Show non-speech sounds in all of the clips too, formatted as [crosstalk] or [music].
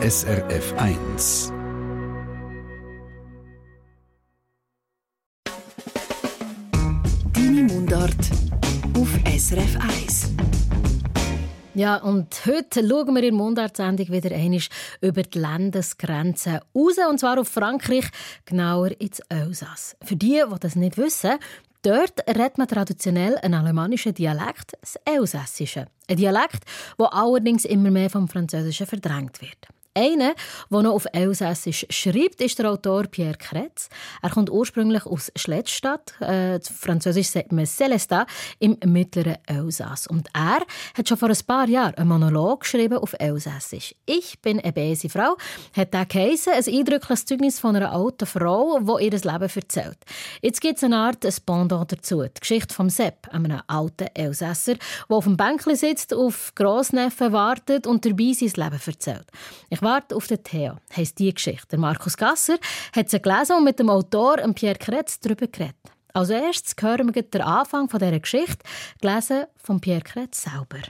SRF 1. Deine Mundart auf SRF 1. Ja, und heute schauen wir in der Mundartsendung wieder einmal über die Landesgrenzen raus, und zwar auf Frankreich, genauer ins Elsass. Für die, die das nicht wissen, Dort redet man traditionell einen alemannischen Dialekt, das Elsässische. Ein Dialekt, der allerdings immer mehr vom Französischen verdrängt wird. Einer, der noch auf Elsässisch schreibt, ist der Autor Pierre Kretz. Er kommt ursprünglich aus Schlettstadt, äh, französisch sagt man Celestat, im mittleren Elsass. Und er hat schon vor ein paar Jahren einen Monolog geschrieben auf Elsässisch. «Ich bin eine böse Frau» hat er geheissen, ein eindrückliches Zeugnis von einer alten Frau, die ihr Leben erzählt. Jetzt gibt es eine Art ein Pendant dazu, die Geschichte von Sepp, einem alten Elsässer, der auf dem Bänkchen sitzt, auf Grossneffen wartet und dabei sein Leben erzählt. Ich warte auf den Theo, heisst die Geschichte. Markus Gasser hat sie gelesen und mit dem Autor Pierre Kretz darüber geredet. Als erstes hören wir den Anfang dieser Geschichte, gelesen von Pierre Kretz selber.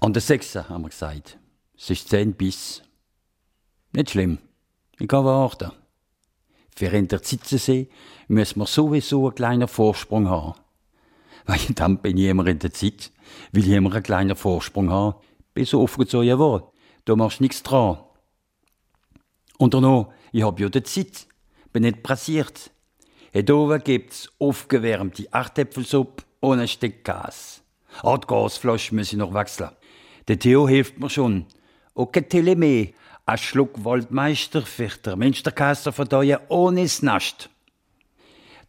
An der 6. haben wir gesagt. Es ist 10 bis. Nicht schlimm. Ich kann warten. Für in der sehen, müssen wir sowieso einen kleinen Vorsprung haben. Weil dann bin ich immer in der Zeit, will ich immer einen kleinen Vorsprung haben, bis aufgezogen wurde da machst du nichts dran. Und noch, ich hab ja die Zeit, bin nicht pressiert. Hier oben gibt's aufgewärmte Achtäpfelsuppe ohne Stück Gas. Ah, die Gasflasche muss ich noch wechseln. Der Theo hilft mir schon. Kein Tele mehr. Ein Schluck Waldmeister für den Münsterkäse verdauern ohne Nast.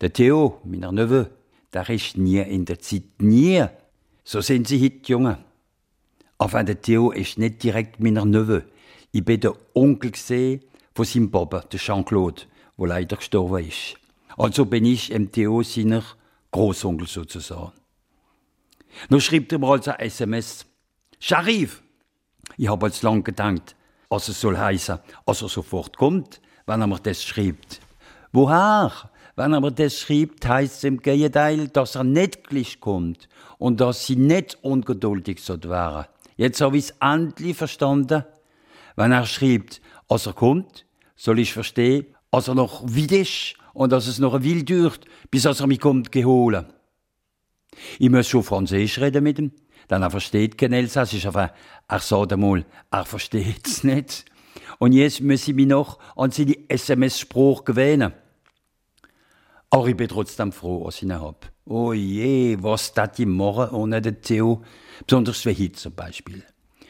Der Theo, meiner Neffe, der ist nie in der Zeit. Nie. So sind sie heute, Junge. Enfin, der Theo ist nicht direkt meiner Neffe. Ich bin der Onkel von seinem Papa, der Jean-Claude, der leider gestorben ist. Also bin ich im Theo seiner Großonkel sozusagen. Nun schreibt er mir also ein SMS. Sharif! Ich habe als lang gedacht, was es soll heißen, als er sofort kommt, wenn er mir das schreibt. Woher? Wenn er mir das schreibt, heißt es im Gegenteil, dass er nicht gleich kommt und dass sie nicht ungeduldig so wären. Jetzt habe ich es endlich verstanden. Wenn er schreibt, als er kommt, soll ich verstehen, als er noch weit ist und dass es noch ein Will dauert, bis er mich kommt geholen. Ich muss schon Französisch reden mit ihm, denn er versteht kein Elsassisch, aber er sagt einmal, er versteht es nicht. Und jetzt muss ich mich noch an seine SMS-Spruch gewöhnen. Aber ich bin trotzdem froh, was ich ihn habe. Oh je, was dat ich machen ohne den Theo? Besonders wie heute zum Beispiel,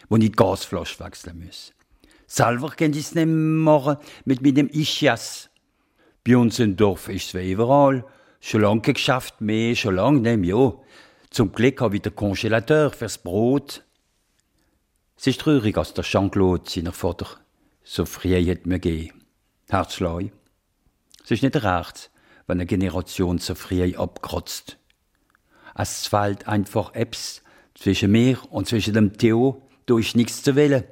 wo ich die Gasflasche wechseln muss. Selber kann ich es nicht machen mit meinem Ischias. Bei uns im Dorf ist es überall. Schon lange geschafft, mehr, schon lange nicht ja. Zum Glück habe ich den Kongelateur fürs Brot. Es ist traurig, als der Jean-Claude, seiner Vater, so früh hat mir gegeben. Herzschlag. Es ist nicht recht, wenn eine Generation so früh abkratzt. Es fällt einfach Apps zwischen mir und zwischen dem Theo, ist nichts zu wählen.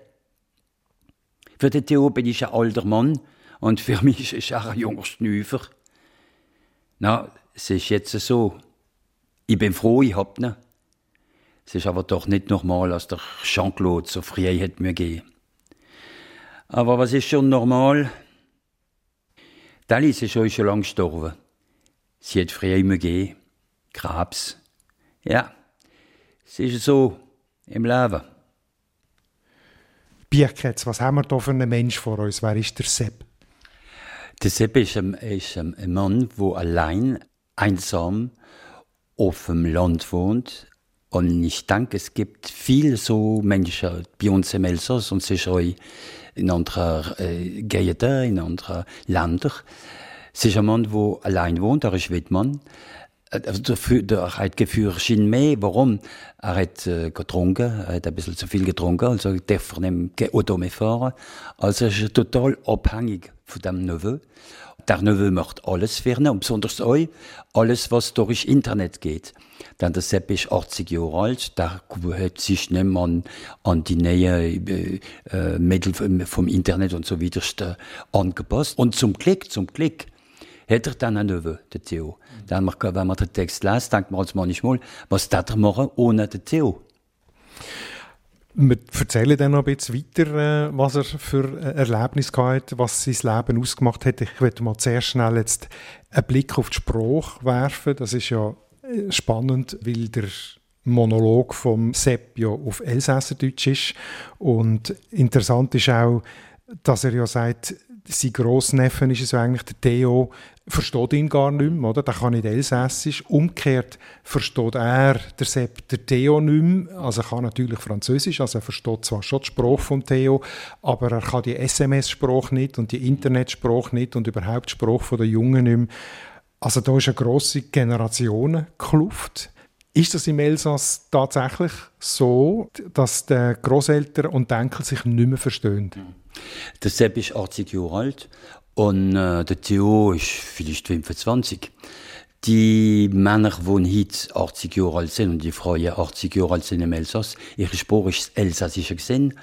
Für den Theo bin ich ein alter Mann und für [laughs] mich ist er ein junger Schnüfer. Na, es ist jetzt so. Ich bin froh, ich hab ihn. Es ist aber doch nicht normal, dass der Jean-Claude so früh hat mir gehen. Aber was ist schon normal? Dallis ist schon lange gestorben. Sie hat früh immer gehen. Krebs. Ja, es ist so im Leben. Bierketz, was haben wir da für einen Mensch vor uns? Wer ist der Sepp? Der Sepp ist ein, ist ein Mann, der allein, einsam auf dem Land wohnt. Und ich denke, es gibt viele so Menschen bei uns im Elsass und sicher auch in anderen äh, Gegenden, in anderen Ländern. Es ist ein Mann, der allein wohnt, er ist Wittmann. Also der, hat Gefühl mehr. Warum? Er hat äh, getrunken, er hat ein bisschen zu viel getrunken, also darf er nicht Auto mehr fahren. Also er ist total abhängig von dem Neveu. Der Neveu macht alles für ihn, und besonders euch, alles, was durch Internet geht. Denn der Sepp ist 80 Jahre alt, der hat sich nicht mehr an, an die neuen äh, äh Mittel vom Internet und so weiter äh, angepasst. Und zum Glück, zum Glück, hat er dann einen Neveu, der Theo. Dann, wenn man den Text liest, denkt man als manchmal, was darf er machen ohne den Theo? Wir erzählen dann noch ein bisschen weiter, äh, was er für Erlebnis hatte, was sein Leben ausgemacht hat. Ich würde mal sehr schnell jetzt einen Blick auf die Sprache werfen. Das ist ja äh, spannend, weil der Monolog vom Sepp ja auf Elsässerdeutsch ist. Und interessant ist auch, dass er ja sagt, sein Grossneffe ist es eigentlich, der Theo, versteht ihn gar nicht mehr, oder? Der kann nicht Elsässisch. Umgekehrt versteht er, der Sepp, der Theo nicht mehr. Also er kann natürlich Französisch, also er versteht zwar schon die Sprache von Theo, aber er kann die SMS-Sprache nicht und die Internetsprache nicht und überhaupt die Sprache der Jungen nicht mehr. Also da ist eine grosse Generationenkluft. Ist das im Elsass tatsächlich so, dass die Großeltern und die Enkel sich nicht mehr verstehen? Der Sepp ist 80 Jahre alt und äh, der Theo ist vielleicht 25. Die Männer, die heute 80 Jahre alt sind und die Frauen 80 Jahre alt sind im Elsass, ihre Sprache ist elsassischer gesehen.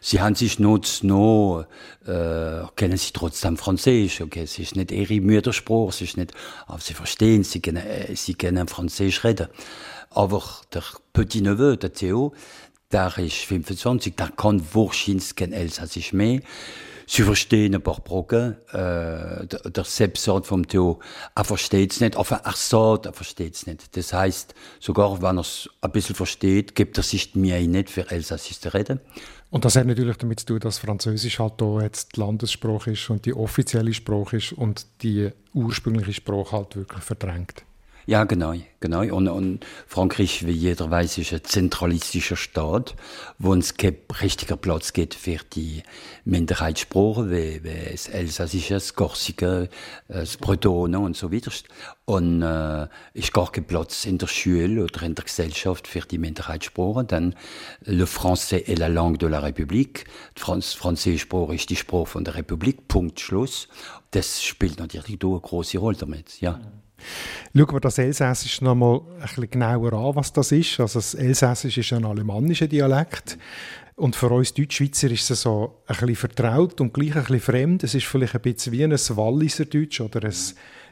Sie haben sich noch, noch äh, kennen sie trotzdem Französisch. Okay, es ist nicht ihre Muttersprache, es ist nicht, aber sie verstehen, sie können, äh, sie können Französisch reden. Aber der Petit Neveu, der Theo, der ist 25, der kann wahrscheinlich kein Elsassisch mehr. Sie verstehen ein paar Brocken. Äh, der, Sepp sagt vom Theo, er versteht es nicht. Aber er sagt, er versteht es nicht. Das heißt, sogar wenn er es ein bisschen versteht, gibt er sich mir nicht für Elsassisch zu reden. Und das hat natürlich damit zu tun, dass Französisch halt hier jetzt die Landessprache ist und die offizielle Sprache ist und die ursprüngliche Sprache halt wirklich verdrängt. Ja, genau, genau. Und, und Frankreich, wie jeder weiß, ist ein zentralistischer Staat, wo es kein richtiger Platz gibt für die Minderheitssprachen, wie, wie das Elsassische, das Korsika, das Bretonen und so weiter. Und äh, ist gar kein Platz in der Schule oder in der Gesellschaft für die Minderheitssprachen. Denn le français est la langue de la République. Die Franz Französischsprache ist die Sprache von der Republik. Punkt, Schluss. Das spielt natürlich eine große Rolle damit, ja. Schauen wir das Elsässisch noch mal ein bisschen genauer an, was das ist. Also das Elsässisch ist ein alemannischer Dialekt. Und für uns Deutschschweizer ist es so ein bisschen vertraut und gleich ein bisschen fremd. Es ist vielleicht ein bisschen wie ein Walliser Deutsch oder ein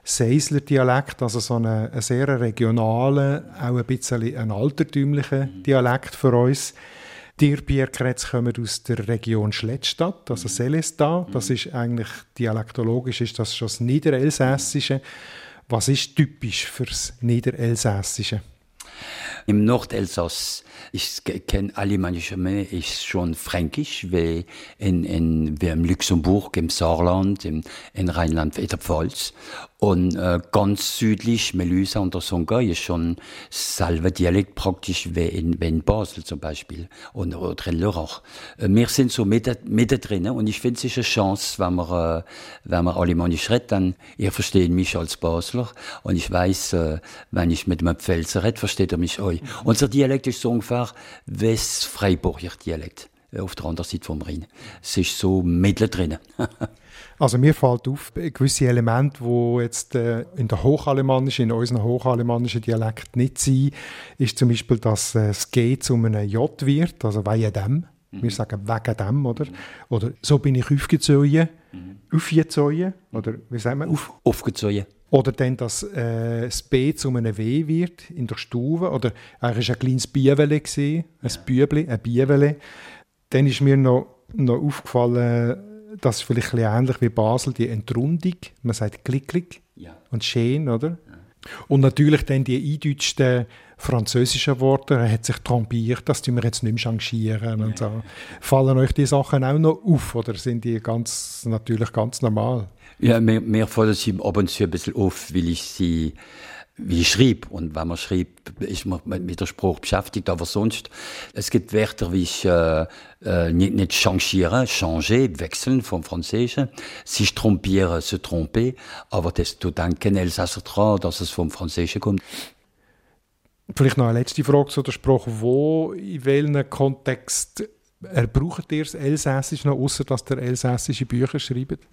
Seisler Dialekt, also so ein, ein sehr regionaler, auch ein bisschen ein altertümlicher Dialekt für uns. Dir, Pierre Kretz, kommen aus der Region Schlettstadt, also Celestat. Das ist eigentlich dialektologisch ist das schon das Niederelsässische. Was ist typisch fürs Niederelsässische? Im Nordelsass ist kein alemannischer mehr, ist schon fränkisch, wie in, in, wie im Luxemburg, im Saarland, im, in Rheinland-Pfalz. Und äh, ganz südlich, Melusa und der Songa, ist schon selber Dialekt praktisch wie in, wie in Basel zum Beispiel und, oder in Lörrach. Äh, wir sind so mit, mit drin und ich finde es ist eine Chance, wenn man, äh, wenn man Alemannisch redet, dann, ihr versteht mich als Basler und ich weiß, äh, wenn ich mit einem Pfälzer rede, versteht er mich auch. Mhm. Unser Dialekt ist so ungefähr West-Freiburger Dialekt äh, auf der anderen Seite vom Rhein. Es ist so mittel drin. [laughs] Also mir fällt auf, gewisse Elemente, die jetzt äh, in der Hochalemannischen, in unseren hochalemannischen Dialekt nicht sind, ist zum Beispiel, dass äh, es G zu einem J wird, also wegen dem. Mhm. Wir sagen wegen dem, oder? Mhm. Oder so bin ich aufgezogen, mhm. aufgezogen, oder wie sagen wir? Auf, aufgezogen. Oder dann, dass äh, das B zu einem W wird in der Stufe. Oder eigentlich war ein kleines Biewele, ein ja. Bübli, ein Biewele. Dann ist mir noch, noch aufgefallen, das ist vielleicht ein bisschen ähnlich wie Basel, die Entrundung. Man sagt klick, klick ja. und schön, oder? Ja. Und natürlich dann die eindeutschten französischen Worte, er hat sich trompiert, das tun wir jetzt nicht mehr changieren ja. und so. Fallen euch die Sachen auch noch auf oder sind die ganz, natürlich ganz normal? Ja, mir, mir fallen sie ab und zu ein bisschen auf, weil ich sie wie ich schrieb. Und wenn man schreibt, ist man mit der Spruch beschäftigt. Aber sonst, es gibt Wörter wie ich, äh, äh, nicht, nicht changieren, changer, wechseln vom Französischen. Sich trompieren, se tromper. Aber das tut dann kein Elsasser dran, dass es vom Französischen kommt. Vielleicht noch eine letzte Frage zu der Sprache. Wo, in welchem Kontext braucht ihr das Elsässisch noch, außer dass ihr elsässische Bücher schreibt?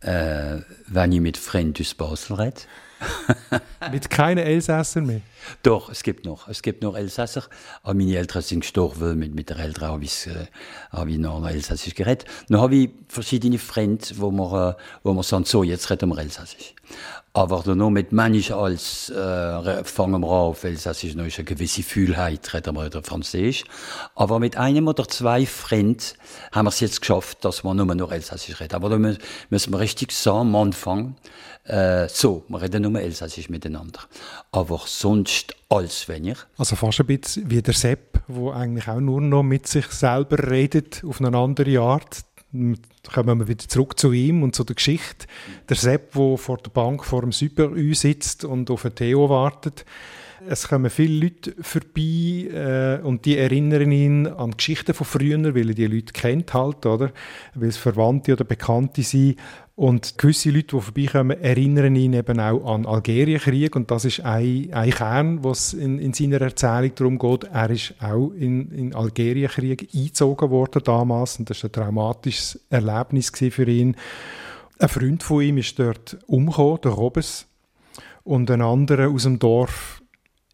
Äh, wenn ich mit Freunden aus Basel rede. [laughs] Mit keinen Elsässer mehr? Doch, es gibt noch. Es gibt noch Elsässer. Aber meine Eltern sind gestorben. Mit, mit der Eltern habe ich, äh, habe ich noch Elsässisch geredet. Dann habe ich verschiedene Freunde, wo wir, äh, wo wir sagen, so, jetzt reden wir Aber noch mit manch als äh, fangen wir an auf Elsässisch, noch ist eine gewisse Fühlheit, reden wir wieder Französisch. Aber mit einem oder zwei Freunden haben wir es jetzt geschafft, dass wir nur noch Elsässisch reden. Aber da müssen wir richtig sagen, am Anfang, äh, so, wir reden nur Elsässisch miteinander. Aber sonst als weniger. Also fast ein bisschen wie der Sepp, der eigentlich auch nur noch mit sich selber redet, auf eine andere Art kommen wir wieder zurück zu ihm und zu der Geschichte. Der Sepp, der vor der Bank vor dem Super Ü sitzt und auf Theo wartet. Es kommen viele Leute vorbei äh, und die erinnern ihn an Geschichten von früher, weil er die Leute kennt halt, oder? Weil es Verwandte oder Bekannte sind. Und gewisse Leute, die vorbeikommen, erinnern ihn eben auch an Algerienkrieg. Und das ist ein, ein Kern, was in, in seiner Erzählung darum geht. Er ist auch in, in Algerienkrieg eingezogen worden damals. Und das war ein traumatisches Erlebnis für ihn. Ein Freund von ihm ist dort umgekommen, der Robes. Und ein anderer aus dem Dorf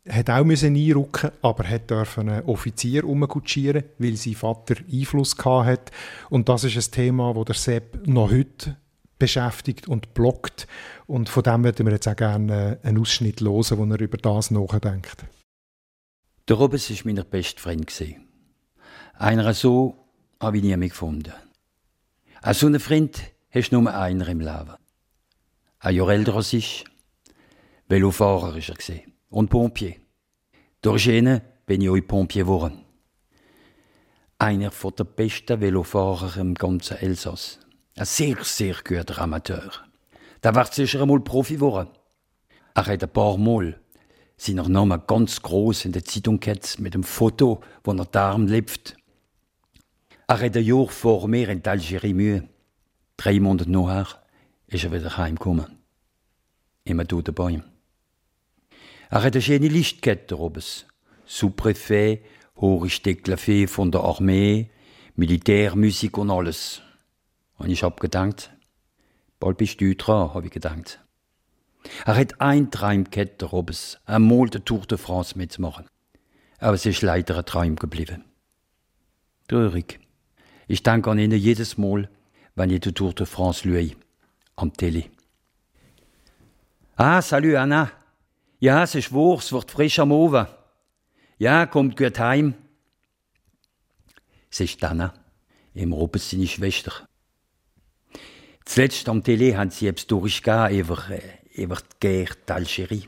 hat auch müssen einrücken, aber hat dürfen einen Offizier umkutschieren, weil sein Vater Einfluss hatte. Und das ist ein Thema, das der Sepp noch heute beschäftigt und blockt. Und von dem würden wir jetzt auch gerne einen Ausschnitt hören, wo er über das nachdenkt. Der Robes war mein bester Freund. Einer so habe ich nie mehr gefunden. Als so einen Freund hast du nur einer im Leben. Ein Jahr älter als ich. Velofahrer war er. Und Pompier. Durch ihn bin ich auch Pompier geworden. Einer der besten Velofahrer im ganzen Elsass. Ein sehr, sehr guter Amateur. Der wird sicher einmal Profi geworden. Er hat ein paar Mal seinen Namen ganz groß in der Zeitung gehabt, mit dem Foto, wo er darum lebt. Er hat ein Jahr vor mir in Algerie Mühe. Drei Monate nachher ist er wieder heimgekommen. Immer du dabei. Er hat eine schöne Lichtkette oben. Sous-Préfet, hohe Stecklafé von der Armee, Militärmusik und alles. Und ich hab gedacht, bald bist du dran, hab ich gedacht. Er hat ein Traum gehabt, der Robes, einmal der Tour de France mitzumachen. Aber es ist leider ein Traum geblieben. Traurig. Ich denke an ihn jedes Mal, wenn ich die Tour de France schaue, am Tele. Ah, salut Anna. Ja, es ist wahr, es wird frisch am Oven. Ja, kommt gut heim. Es ist Anna, im Robes seine Schwester. Zuletzt am Tele haben sie etwas durchgegeben über, äh, die Guerre d'Algérie.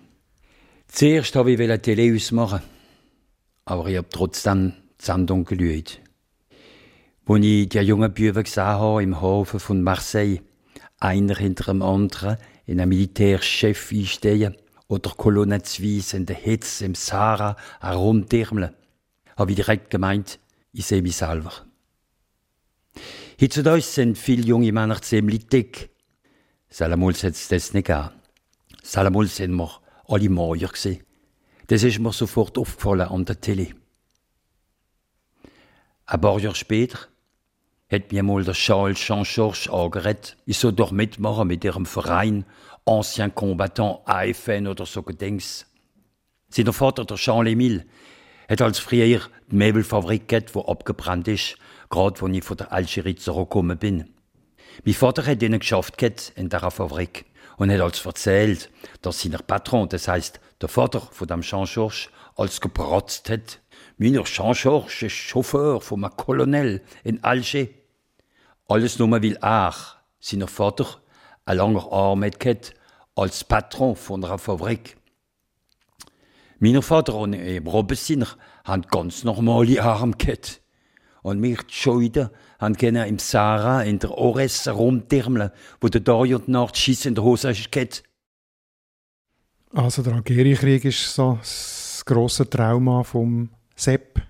Zuerst habe ich Tele ausmachen, aber ich habe trotzdem die Sendung geschaut. Als ich die jungen Büben gesehen habe im Hafen von Marseille, einer hinter dem anderen in einem Militärchef einstehen oder kolonnenweise in der Hitze im Sahara herumtürmeln, habe ich direkt gemeint, ich sehe mich selber. Heutzutage sind viele junge Männer ziemlich dick. Salamol hat es das nicht gegeben. Salamol sind wir alle Mauer gewesen. Das ist mir sofort aufgefallen an der Tele. Ein paar Jahre später hat mir mal der Charles Jean-Georges angeredet, ich soll doch mitmachen mit ihrem Verein Ancien Combattant AFN oder so Gedings. Sein Vater, der Jean-Lemile, hat als früher die Möbelfabrik gehabt, die abgebrannt ist gerade als ich von der Algerie zurückgekommen bin. Mein Vater hat ihnen geschafft in dieser Fabrik und hat als erzählt, dass sein Patron, das heißt der Vater von dem Jean-Georges, als gepratzt hat. Meiner Jean-Georges ist Chauffeur von einem Colonel in Alger. Alles nur weil er, sein Vater, ein langer Arm hat als Patron von einer Fabrik. Mein Vater und Robesiner haben ganz normale Arme gehabt. Und mich schon wieder haben können im Sahara, in der Ores rumtürmeln, wo der Tag und die Nacht Schiss in der Hose ist Also der Algerienkrieg ist so das grosse Trauma vom Sepp.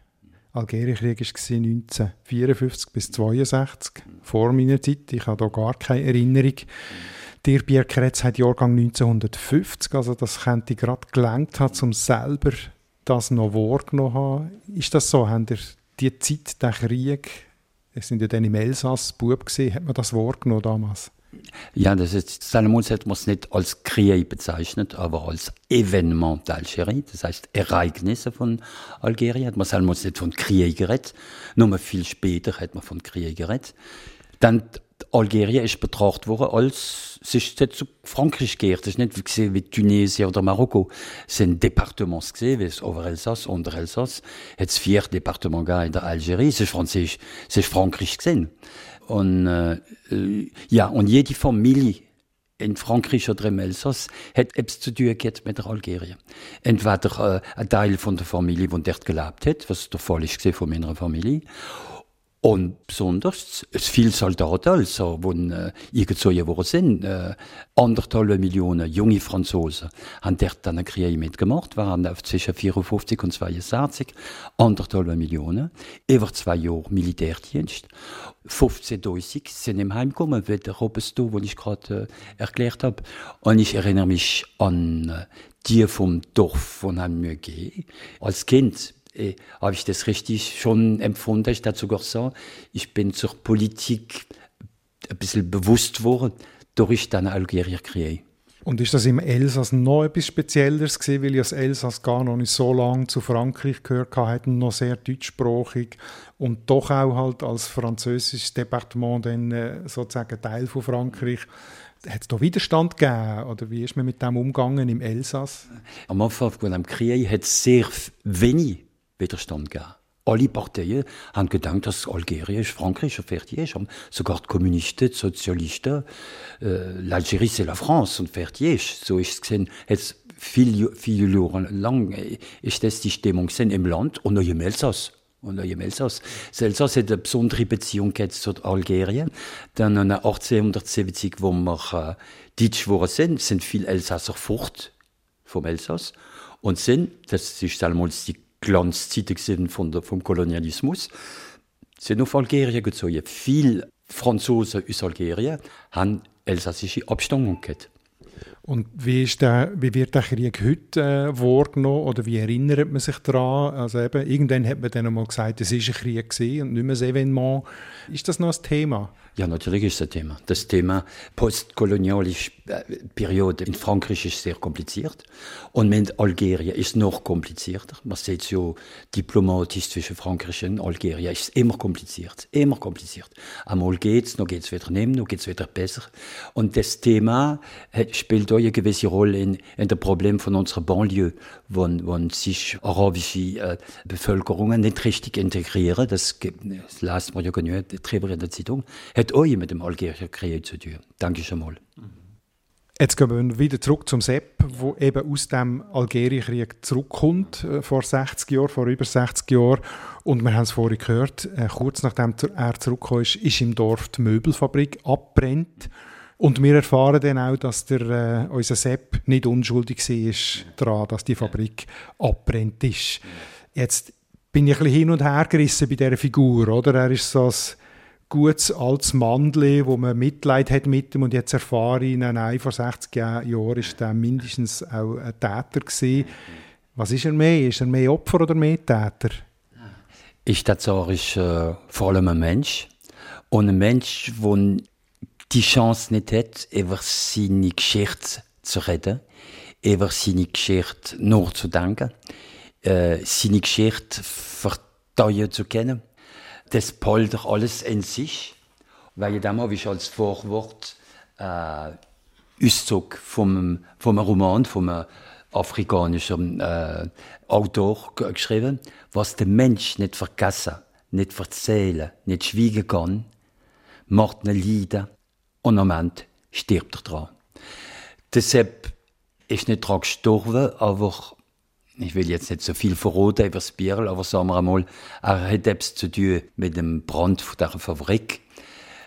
Algerienkrieg war 1954 bis 1962, vor meiner Zeit. Ich habe da gar keine Erinnerung. Dir Bierkretz hat Jahrgang 1950, also das könnte gerade gelangt haben, um selber das noch wahrgenommen haben. Ist das so? Habt die Zeit, der Krieg, es sind ja dann im Elsass Bub gesehen, hat man das wahrgenommen damals? Ja, das ist, Salomons hat man es nicht als Krieg bezeichnet, aber als Evenement d'Algérie, das heißt Ereignisse von Algerien, hat man Salomons nicht von Krieg geredet, nur viel später hat man von Krieg geredet. Dann Algerien ist betrachtet worden als, es ist zu Frankreich gehört, es ist nicht gesehen, wie Tunesien oder Marokko. Es sind Departements gesehen, wie es Oberelsass, Unterelsass, hat es vier Departements in der Algerie, es ist Französisch, es ist Frankreich gesehen. Und, äh, ja, und jede Familie in Frankreich oder im Elsass hat etwas zu tun gehabt mit der Algerien. Entweder äh, ein Teil von der Familie, die dort gelebt hat, was der Fall ist von meiner Familie, und besonders, es viele Soldaten, also, die äh, eingezogen worden sind. Äh, anderthalb Millionen junge Franzosen haben dort dann einen Krieg mitgemacht, waren zwischen 54 und 62. Anderthalb Millionen. Über zwei Jahre Militärdienst. 15.000 sind im Heim gekommen, wie der Robesto, den ich gerade äh, erklärt habe. Und ich erinnere mich an äh, die vom Dorf von Hamburg. Als Kind äh, habe ich das richtig schon empfunden. Ich dazu gesagt, ich bin zur Politik ein bisschen bewusst geworden durch den Algerierkrieg. Und ist das im Elsass noch etwas Spezielleres gewesen, weil ja das Elsass gar noch nicht so lange zu Frankreich gehört hat, noch sehr deutschsprachig und doch auch halt als französisches Departement dann äh, sozusagen Teil von Frankreich. Hat es da Widerstand gegeben oder wie ist man mit dem umgegangen im Elsass? Am Anfang von dem Krieg hat es sehr wenig Widerstand gegeben. Alle Parteien haben gedacht, dass Algerien Frankreich fertig ist. Sogar die Kommunisten, die Sozialisten, äh, l'Algérie c'est la France und fertig ist. So ist es gesehen. Jetzt viel, viele Jahre lang äh, ist das die Stimmung im Land und auch im Elsass. Und auch im Elsass. Das Elsass hat eine besondere Beziehung zu Algerien. Dann 1870, wo wir äh, Deutsch geworden sind, sind viele Elsasser fort vom Elsass. Und sind, das ist damals die Glanzzeiten von der, vom Kolonialismus, sind auf Algerien gezogen. Viele Franzosen aus Algerien haben elsassische Abstammung gehabt. Und wie, ist der, wie wird der Krieg heute äh, wahrgenommen oder wie erinnert man sich daran? Also eben, irgendwann hat man dann einmal gesagt, es war ein Krieg und nicht mehr ein Evenement. Ist das noch ein Thema? Ja, natürlich ist das Thema. Das Thema postkoloniale äh, Periode in Frankreich ist sehr kompliziert. Und mit Algerien ist noch komplizierter. Man sieht ja diplomatisch zwischen Frankreich und Algerien ist immer kompliziert. Immer kompliziert. Einmal geht's, noch geht's wieder nicht, noch geht's wieder besser. Und das Thema spielt auch eine gewisse Rolle in, in dem Problem von unserer Banlieue, wo, wo sich arabische äh, Bevölkerungen nicht richtig integrieren. Das, das lässt man ja genug, drüber in der Zeitung hat auch mit dem algerischen Krieg zu tun. Danke schon mal. Jetzt gehen wir wieder zurück zum Sepp, wo eben aus dem Algerienkrieg zurückkommt, äh, vor 60 Jahren, vor über 60 Jahren. Und wir haben es vorhin gehört, äh, kurz nachdem er zurückgekommen ist, ist im Dorf die Möbelfabrik abbrennt. Und wir erfahren dann auch, dass der, äh, unser Sepp nicht unschuldig war daran, dass die Fabrik abbrennt ist. Jetzt bin ich ein bisschen hin und her gerissen bei dieser Figur, oder? Er ist so ein gutes altes Mandli, wo man Mitleid hat mit ihm und jetzt erfahre ich, nein, nein vor 60 Jahren ist er mindestens auch ein Täter gewesen. Was ist er mehr? Ist er mehr Opfer oder mehr Täter? Ich ist äh, vor allem ein Mensch und ein Mensch, der die Chance nicht hat, über seine Geschichte zu reden, über seine Geschichte nachzudenken, äh, seine Geschichte verteuern zu kennen das poltert alles in sich, weil dann habe ich als Vorwort äh, Auszug vom, vom Roman, vom afrikanischen äh, Autor geschrieben, was der Mensch nicht vergessen, nicht erzählen, nicht schweigen kann, macht ihn leiden und am Ende stirbt er dran. Deshalb ist nicht daran gestorben, aber ich will jetzt nicht so viel verraten über das Bier, aber sagen wir einmal, er hat etwas zu tun mit dem Brand von dieser Fabrik,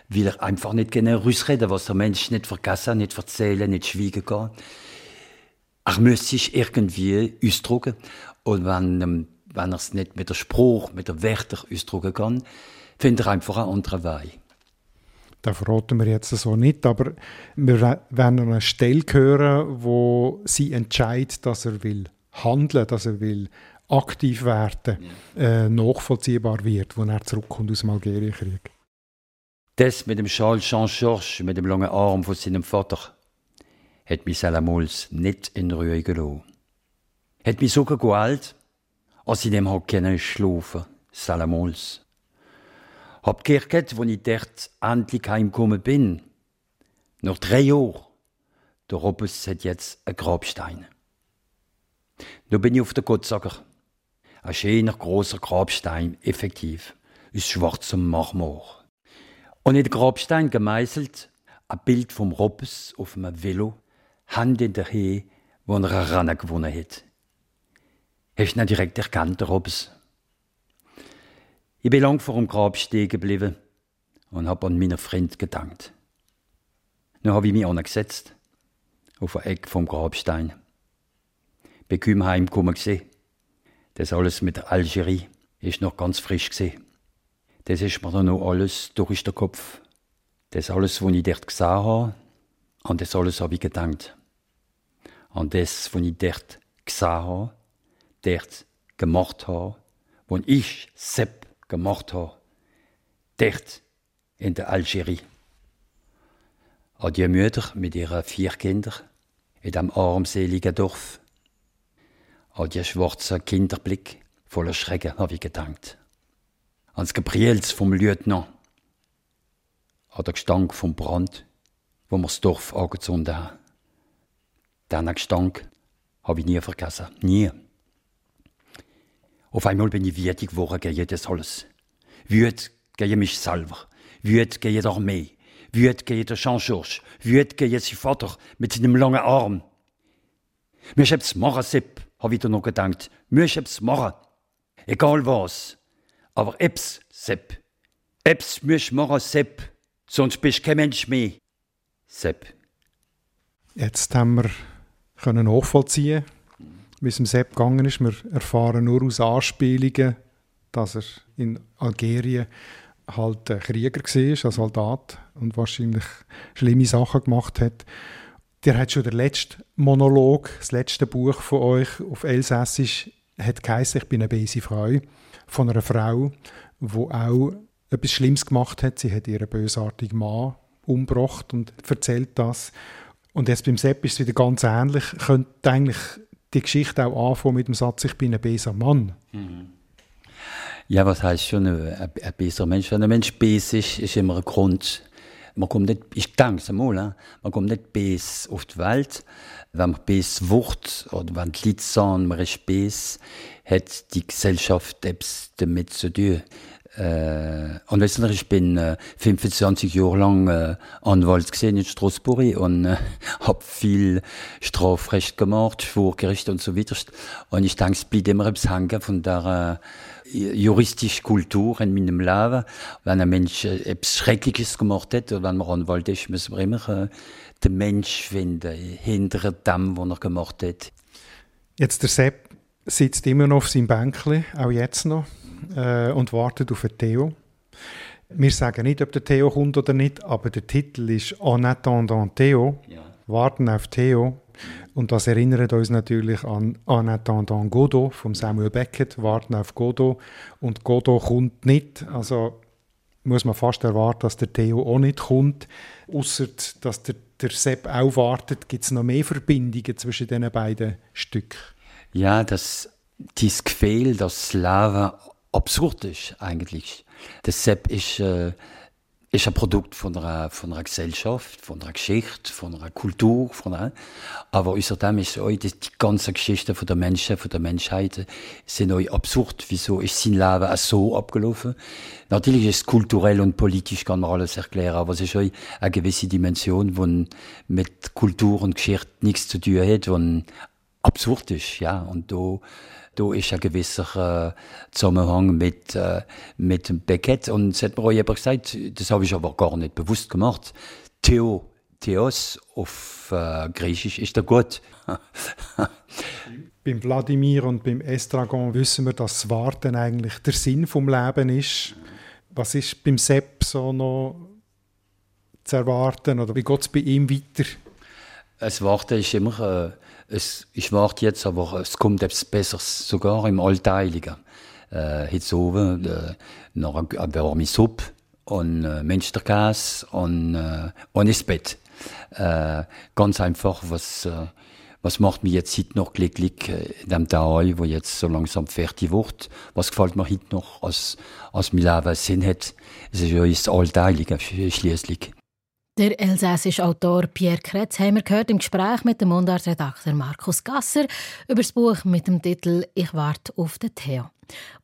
weil er einfach nicht genau rausreden was der Mensch nicht vergessen, nicht erzählen, nicht schweigen kann. Er muss sich irgendwie ausdrücken und wenn, ähm, wenn er es nicht mit der Spruch, mit der Wörter ausdrücken kann, findet er einfach einen anderen Weg. Das verraten wir jetzt so nicht, aber wir werden eine Stelle hören, wo sie entscheidet, dass er will Handeln, dass er will aktiv werden, äh, nachvollziehbar wird, wenn er zurückkommt aus dem Algerienkrieg. Das mit dem Charles Jean-Georges, mit dem langen Arm von seinem Vater, hat mich Salamals nicht in Ruhe gelassen. Hat mich sogar gehalten, als ich dem hat schlafen, Salamals. Hab gehört, wo ich dort endlich heimgekommen bin. Nach drei Jahren. Der Robes hat jetzt einen Grabstein. Nun bin ich auf der Gottsager. Ein schöner, großer Grabstein, effektiv, aus schwarzem Marmor. Und in den Grabstein gemeißelt ein Bild vom Robes auf einem Velo, Hand in der Höhe, wo er eine Ranne gewonnen hat. Hast du ihn direkt erkannt, der Robes? Ich bin lang vor dem Grab stehen geblieben und hab an meiner Freund gedankt. Dann hab ich mich angesetzt, auf ein Eck vom Grabstein. Bin kaum heimgekommen gesehen. Das alles mit der Algerie ist noch ganz frisch gesehen. Das ist mir dann noch alles durch den Kopf. Das alles, was ich dort gesehen habe, an das alles habe ich gedankt. An das, was ich dort gesehen habe, dort gemacht habe, wo ich, Sepp, gemacht habe. Dort in der Algerie. An die Mütter mit ihren vier Kindern in dem armseligen Dorf. An die schwarzen Kinderblick voller Schrecken habe ich gedankt. Ans Gebriels vom Lieutenant. An den Gestank vom Brand, wo wir das Dorf angezündet haben. Diesen Gestank habe ich nie vergessen. Nie. Auf einmal bin ich wütig geworden gegen das alles. Wüt gegen mich selber. Wüt gegen die Armee. Wüt gegen den Jean-Georges. Wüt gegen seinen Vater mit seinem langen Arm. Mir hab's machen, Sepp, hab ich da noch gedacht. Mir hab's machen. Egal was. Aber ebs, Sepp. Ebs müsch machen, Sepp. Sonst bist kein Mensch mehr. Sepp. Jetzt haben wir können nachvollziehen, wie es dem Sepp gegangen ist. Wir erfahren nur aus Anspielungen, dass er in Algerien halt ein Krieger war, ein Soldat und wahrscheinlich schlimme Sachen gemacht hat. Der hat schon der letzte Monolog, das letzte Buch von euch auf Elsässisch, hat geheißen, ich bin eine böse Frau, von einer Frau, die auch etwas Schlimmes gemacht hat. Sie hat ihren bösartigen Mann umgebracht und erzählt das. Und jetzt beim Sepp ist es wieder ganz ähnlich. Könnte eigentlich die Geschichte auch anfangen mit dem Satz, ich bin ein böser Mann. Mhm. Ja, was heißt schon ein, ein böser Mensch? Wenn ein Mensch böse ist, ist immer ein Grund. Man kommt nicht, ich denke es mal, man kommt nicht böse auf die Welt. Wenn man böse wird, oder wenn die Leute sagen, man ist böse, hat die Gesellschaft etwas damit zu tun. Äh, und weißt du, ich bin äh, 25 Jahre lang äh, Anwalt gesehen in Straßburg und äh, [laughs] habe viel Strafrecht gemacht, Schwurgericht und so weiter. Und ich denke, es bleibt immer hängen von der äh, juristischen Kultur in meinem Leben. Wenn ein Mensch äh, etwas Schreckliches gemacht hat, oder wenn man Anwalt ist, müssen wir immer äh, den Mensch finden, hinter dem, was er gemacht hat. Jetzt der Sepp sitzt immer noch auf seinem Bänkchen, auch jetzt noch äh, und wartet auf den Theo. Wir sagen nicht, ob der Theo kommt oder nicht, aber der Titel ist En attendant Theo. Ja. Warten auf Theo. Und das erinnert uns natürlich an En attendant Godot von Samuel Beckett. Warten auf Godot. Und Godot kommt nicht. Also muss man fast erwarten, dass der Theo auch nicht kommt. Außer dass der, der Sepp auch wartet, gibt es noch mehr Verbindungen zwischen diesen beiden Stücken. Ja, das, dieses Gefühl, dass das Leben absurd ist eigentlich. Sepp ist, äh, ist ein Produkt von einer, von einer Gesellschaft, von einer Geschichte, von einer Kultur. Von einer, aber außerdem ist auch die, die ganze Geschichte von der Menschen, von der Menschheit, sind auch absurd. Wieso ist sein Leben auch so abgelaufen? Natürlich ist es kulturell und politisch, kann man alles erklären, aber es ist auch eine gewisse Dimension, die mit Kultur und Geschichte nichts zu tun hat, die absurd ist, ja. Und da, da ist ein gewisser äh, Zusammenhang mit, äh, mit dem Beckett. Und es hat mir auch jemand gesagt, das habe ich aber gar nicht bewusst gemacht. Theo, Theos auf äh, Griechisch ist der Gott. [laughs] beim Wladimir und beim Estragon wissen wir, dass das Warten eigentlich der Sinn vom Leben ist. Was ist beim Sepp so noch zu erwarten oder wie geht es bei ihm weiter? Das Warten ist immer äh, es, ich warte jetzt, aber es kommt etwas Besseres, sogar im Allteiligen. Äh, jetzt oben, äh, noch eine, warme Suppe und äh, Münsterkäse und, äh, und ins Bett. Äh, ganz einfach, was, äh, was macht mir jetzt heute noch glücklich äh, in dem Tal, wo jetzt so langsam fertig wird? Was gefällt mir heute noch, als, als mein Leben Sinn hat? Es ist ja das Allteilige schließlich. Der elsässische Autor Pierre Kretz haben wir gehört im Gespräch mit dem Mundartredakteur Markus Gasser über das Buch mit dem Titel Ich warte auf den Theo.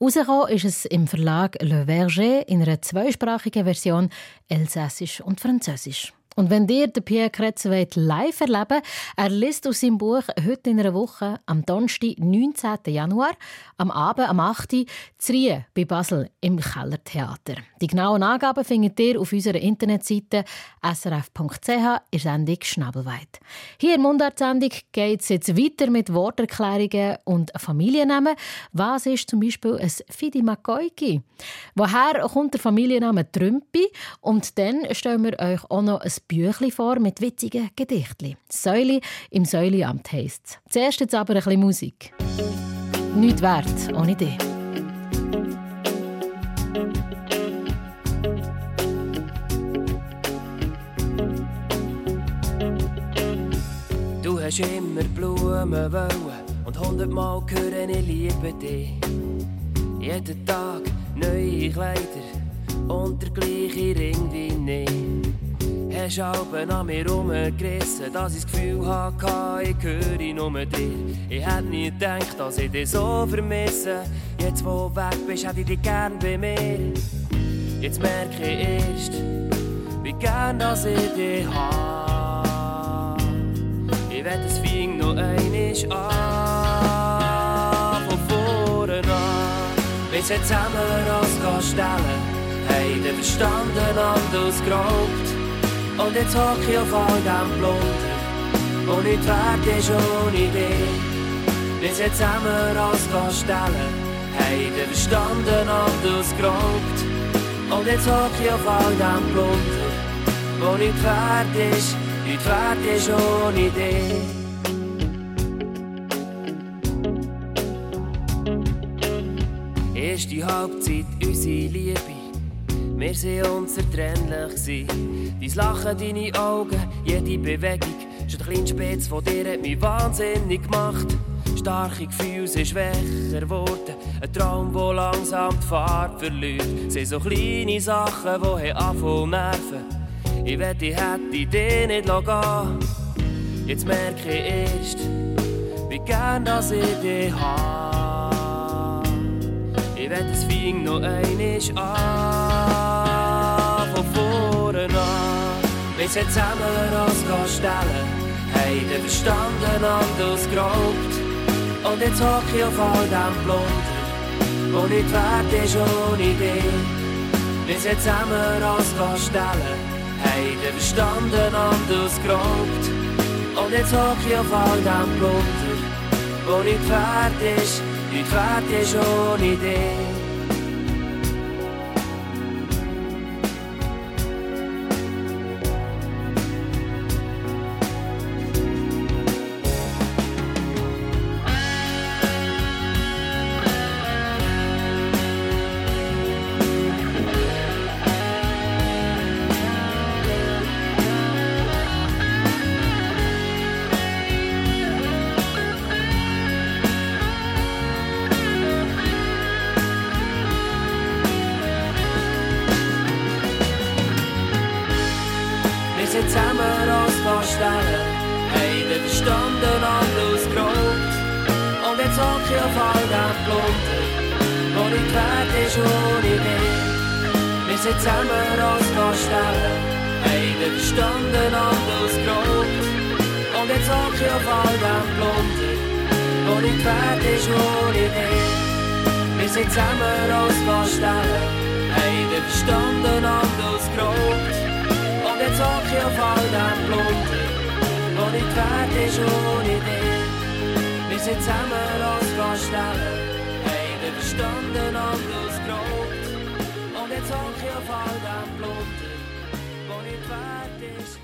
Rausgekommen ist es im Verlag Le Verger in einer zweisprachigen Version Elsässisch und Französisch. Und wenn ihr den Pierre Kretz live erleben wollt, er liest aus seinem Buch heute in einer Woche am Donnerstag, 19. Januar, am Abend, am 8. Uhr, Zrie bei Basel im Kellertheater. Die genauen Angaben findet ihr auf unserer Internetseite srf.ch in der Sendung Schnabelweit. Hier in Mundart-Sendung geht es jetzt weiter mit Worterklärungen und Familiennamen. Was ist zum Beispiel ein Fidimakoiki? Woher kommt der Familienname Trümpi? Und dann stellen wir euch auch noch ein Büchlein vor mit witzigen Gedichten. Säule im Säuleamt heisst es. Zuerst jetzt aber ein bisschen Musik. Nicht wert ohne dich. Du hast immer Blumen wollen und hundertmal hören, ich liebe dich. Jeden Tag neue Kleider und der gleiche Ring wie nicht. Hast Alben an mir rumgerissen, dass ich das Gefühl hatte, ich höre nur dir. Ich hätte nie gedacht, dass ich dich so vermisse. Jetzt, wo du weg bist, hätte ich dich gern bei mir. Jetzt merke ich erst, wie gern dass ich dich habe. Ich werde das Fing noch einmal an, von vorne an. Wir sind zusammen als stellen, haben verstanden und ausgeraubt. Und jetzt hock ich auf all dem Blunder Und nicht wert ist ohne dich Wir sind zusammen als stellen Haben verstanden und ausgeraubt Und jetzt hock ich auf all dem Blunder Und nicht wert ist, nicht wert ist ohne dich Erste Halbzeit, unsere Liebe wir waren unzertrennlich. Dein Lachen, deine Augen, jede Bewegung. Schon der kleine Spätz von dir hat mich wahnsinnig gemacht. Starke Gefühle sind schwächer geworden. Ein Traum, der langsam die Fahrt verliert. Sind so kleine Sachen, die anfangen nerven. Ich wette, ich hätte dich nicht gehen Jetzt merke ich erst, wie gern dass ich dich habe. Ich wette, es fing noch einmal an. Wir sind zusammen uns stellen, haben verstanden und ausgeraubt. Und jetzt hock ich auf all dem Plunder, und nicht wert ist ohne dich. Wir sind zusammen uns stellen, haben verstanden und ausgeraubt. Und jetzt hock ich auf all dem Plunder, wo nicht wert ist, nicht wert ohne dich. specchio am blond Wo ich werde ist ohne dich Wir sind zusammen als Gaststelle Haben den Verstanden anders Grund Und jetzt auch ich auf all am Blond Wo ich werde ist ohne dich Wir sind zusammen als Gaststelle Haben den Verstanden anders Grund Und jetzt auch ich auf all am Blond Wo ich werde ist ohne dich wir sind zusammen uns vorstellen, haben wir verstanden und ausgelobt. Und jetzt hocke ich auf all dem Blunder, wo nicht wert ist.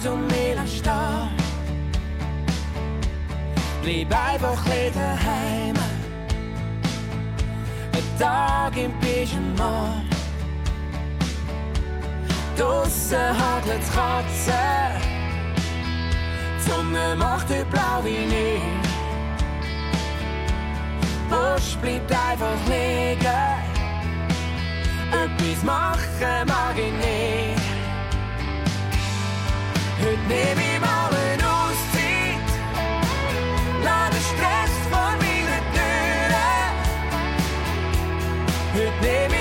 Auto mehr stehen. Bleib einfach ein daheim. Ein Tag im Pyjama. Draussen hagelt Katzen. Die Sonne macht heute blau wie nie. Busch bleibt einfach liegen. Etwas machen mag ich nicht. Heute nehme ich mal eine Auszeit. Lass den Stress vor meiner Türe. Heute nehme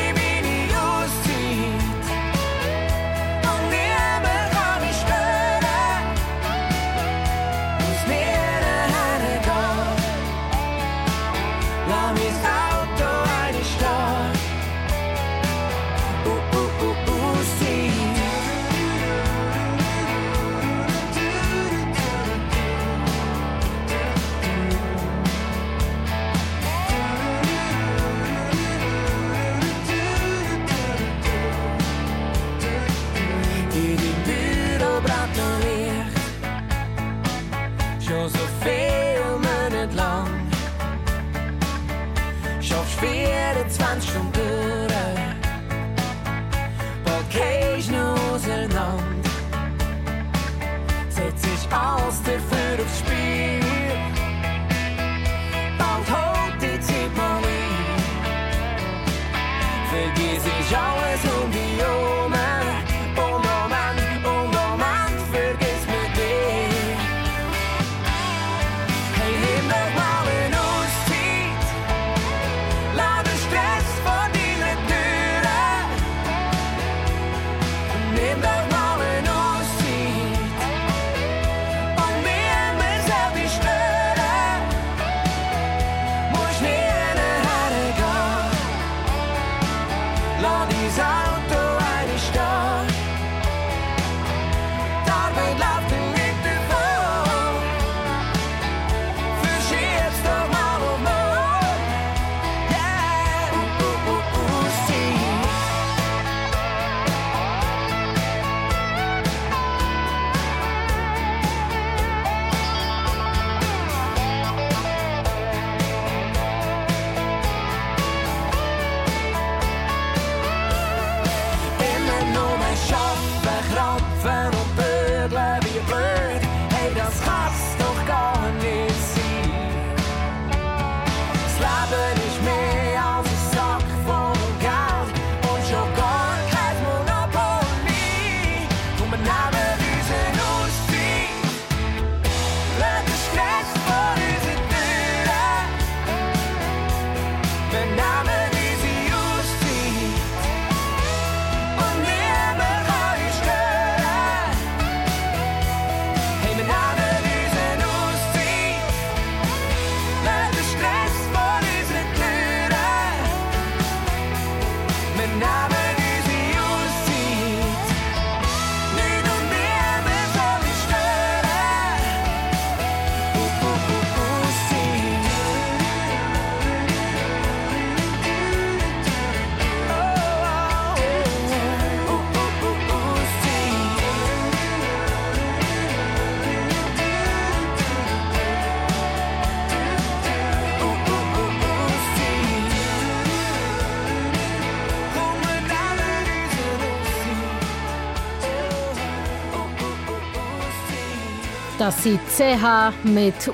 Das sind CH mit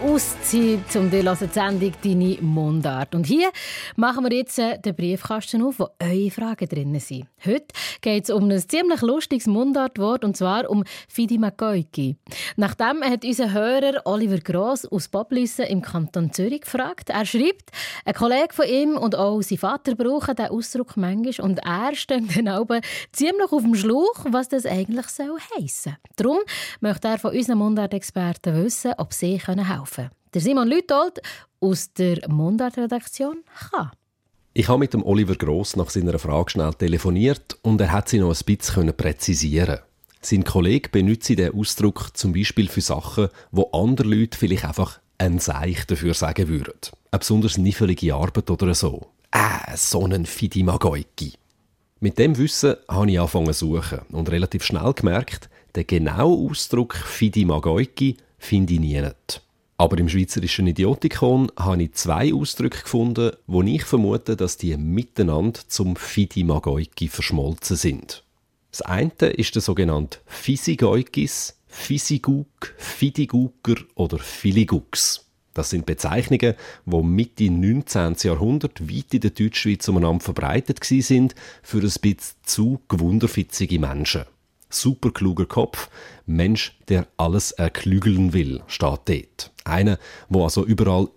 Auszeit, um die Sendung «Deine Mundart». Und hier machen wir jetzt äh, den Briefkasten auf, wo eure Fragen drin sind. Heute geht es um ein ziemlich lustiges Mundartwort, und zwar um Fidi Makoiki. Nachdem hat unser Hörer Oliver Gross aus Boblissen im Kanton Zürich gefragt. Er schreibt, ein Kollege von ihm und auch sein Vater brauchen diesen Ausdruck manchmal und er steht dann auch ziemlich auf dem Schlauch, was das eigentlich soll heissen. Darum möchte er von unseren Mundartexperten wissen, ob sie helfen können. Der Simon Lütold aus der Mundartredaktion kann. Ich habe mit dem Oliver Gross nach seiner Frage schnell telefoniert und er hat sie noch ein bisschen präzisieren. Sein Kollege benutzt den Ausdruck zum Beispiel für Sachen, wo andere Leute vielleicht einfach ein Seich dafür sagen würden. Eine besonders niffelige Arbeit oder so. Äh, so ein Fidimagoiki. Mit dem Wissen habe ich angefangen zu suchen und relativ schnell gemerkt, Den genauen Ausdruck Fidi Magoiki finde ich nie nicht. Aber im schweizerischen Idiotikon habe ich zwei Ausdrücke gefunden, wo ich vermute, dass die miteinander zum Fidi Magoiki verschmolzen sind. Das eine ist der sogenannte Fisigoikis, Fisiguk, Fidiguker oder Filigux. Das sind Bezeichnungen, die Mitte 19. Jahrhundert weit in der Deutschschweiz umeinander verbreitet sind für ein bisschen zu gewunderfitzige Menschen. Superkluger Kopf, Mensch, der alles erklügeln will, steht dort. Einer, wo also überall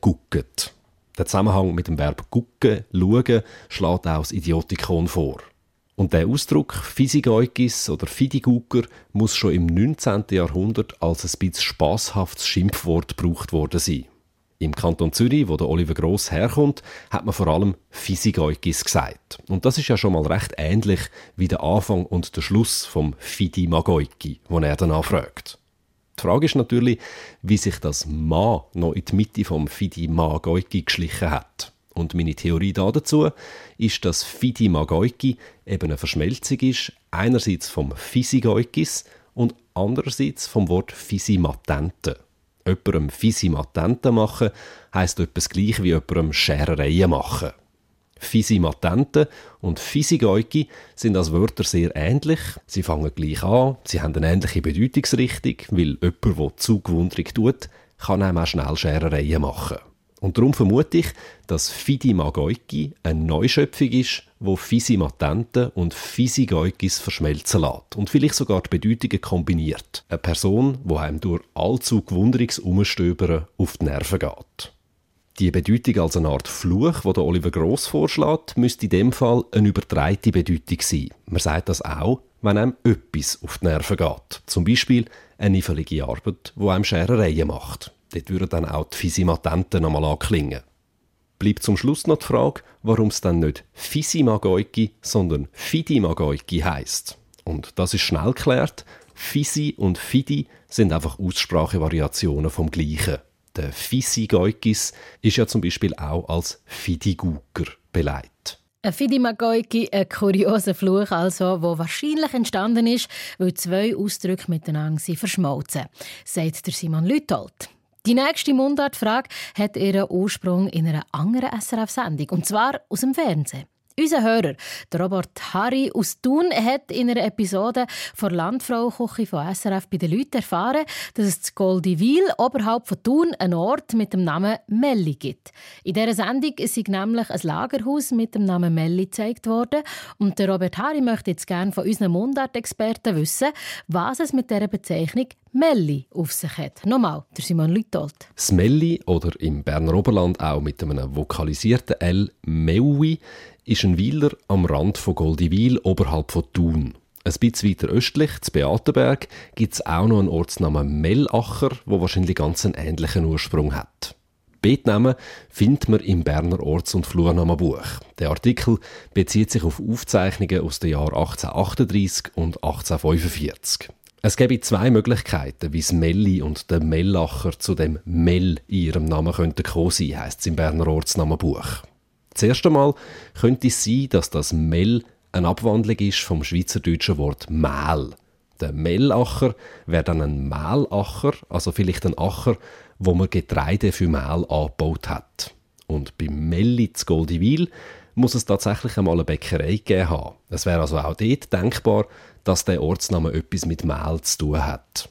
guckt. Der Zusammenhang mit dem Verb gucken, schauen, schlägt auch das Idiotikon vor. Und der Ausdruck Physigeukis oder Fidiguker muss schon im 19. Jahrhundert als ein bisschen spaßhaftes Schimpfwort gebraucht worden sein. Im Kanton Zürich, wo der Oliver Gross herkommt, hat man vor allem Physigeukis gesagt. Und das ist ja schon mal recht ähnlich wie der Anfang und der Schluss vom Fidi Magoiki, wo er dann anfragt. Die Frage ist natürlich, wie sich das Ma noch in die Mitte vom Fidi Magoiki geschlichen hat. Und meine Theorie dazu ist, dass Fidi Magoiki eben eine Verschmelzung ist, einerseits vom Fisigoikis und andererseits vom Wort Fisimatente. Jemandem Fisimatente machen heisst etwas gleich wie jemandem Scherereien machen. Fisimatente und Fisigoiki sind als Wörter sehr ähnlich. Sie fangen gleich an, sie haben eine ähnliche Bedeutungsrichtung, weil jemand, der Zugwunderung tut, kann einem auch schnell Scherereien machen. Und darum vermute ich, dass Fidi Magoiki eine Neuschöpfung ist, wo Fisimatente und Fisigoikis verschmelzen lässt und vielleicht sogar die Bedeutungen kombiniert. Eine Person, die einem durch allzu gewunderiges Umstöbern auf die Nerven geht. Die Bedeutung als eine Art Fluch, der Oliver Gross vorschlägt, müsste in dem Fall eine übertreite Bedeutung sein. Man sagt das auch, wenn einem etwas auf die Nerven geht. Zum Beispiel eine nivelige Arbeit, wo einem Scherereien macht. Dort würden dann auch die Fisimatenten nochmal anklingen. Bleibt zum Schluss noch die Frage, warum es dann nicht Fisimagoiki, sondern Fidimagoiki heisst. Und das ist schnell geklärt. Fisi und Fidi sind einfach Aussprachevariationen vom Gleichen. Der Fisigoikis ist ja zum Beispiel auch als Fidiguker beleidigt. Ein Fidimagoiki, ein kurioser Fluch, also, wo wahrscheinlich entstanden ist, weil zwei Ausdrücke miteinander verschmolzen, sagt der Simon Lütold. Die nächste Mundartfrage hat ihren Ursprung in einer anderen SRF-Sendung, und zwar aus dem Fernsehen. Unser Hörer, der Robert Harry aus Thun, hat in einer Episode von Landfrauenküche von SRF bei den Leuten erfahren, dass es zu Goldivil oberhalb von Thun einen Ort mit dem Namen Melli gibt. In dieser Sendung ist nämlich ein Lagerhaus mit dem Namen Melli gezeigt worden. Und der Robert Harry möchte jetzt gerne von unseren Mundartexperten wissen, was es mit dieser Bezeichnung Melli auf sich hat. Nochmal, der Simon Lütold. Das Melli oder im Berner Oberland auch mit einem vokalisierten L Meui ist ein Weiler am Rand von Goldiwil oberhalb von Thun. Ein bisschen weiter östlich, zu Beatenberg, gibt es auch noch einen Ortsnamen Mellacher, wo wahrscheinlich ganz einen ähnlichen Ursprung hat. Beetnamen findet man im Berner Orts- und Flurnamenbuch. Der Artikel bezieht sich auf Aufzeichnungen aus den Jahren 1838 und 1845. Es gäbe zwei Möglichkeiten, wie es Melli und der Mellacher zu dem Mell in ihrem Namen könnten kommen sein, heisst es im Berner Ortsnamenbuch. Zuerst einmal könnte es sein, dass das Mell eine Abwandlung ist vom schweizerdeutschen Wort Mehl. Der Mellacher wäre dann ein Mehlacher, also vielleicht ein Acher, wo man Getreide für Mehl angebaut hat. Und beim Melli zu Goldiwil muss es tatsächlich einmal eine Bäckerei gegeben haben. Es wäre also auch dort denkbar, dass der Ortsname etwas mit Mehl zu tun hat.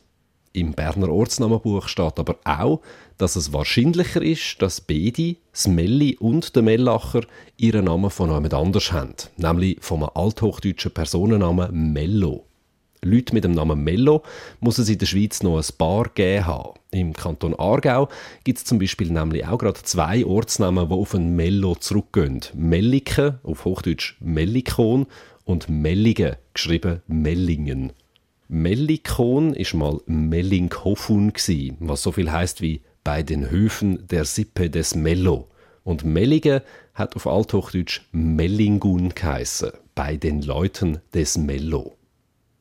Im Berner Ortsnamenbuch steht aber auch, dass es wahrscheinlicher ist, dass beide, das Melli und der Mellacher, ihren Namen von jemand anders haben, nämlich vom althochdeutschen Personennamen Mello. Leute mit dem Namen Mello muss es in der Schweiz noch ein paar geben haben. Im Kanton Aargau gibt es zum Beispiel nämlich auch gerade zwei Ortsnamen, die auf ein Mello zurückgehen. Mellike, auf Hochdeutsch Mellikon, und Melligen, geschrieben Mellingen. Mellikon ist mal Mellinghofun was so viel heißt wie bei den Höfen der Sippe des Mello. Und Mellige hat auf Althochdeutsch Mellingun geheissen, bei den Leuten des Mello.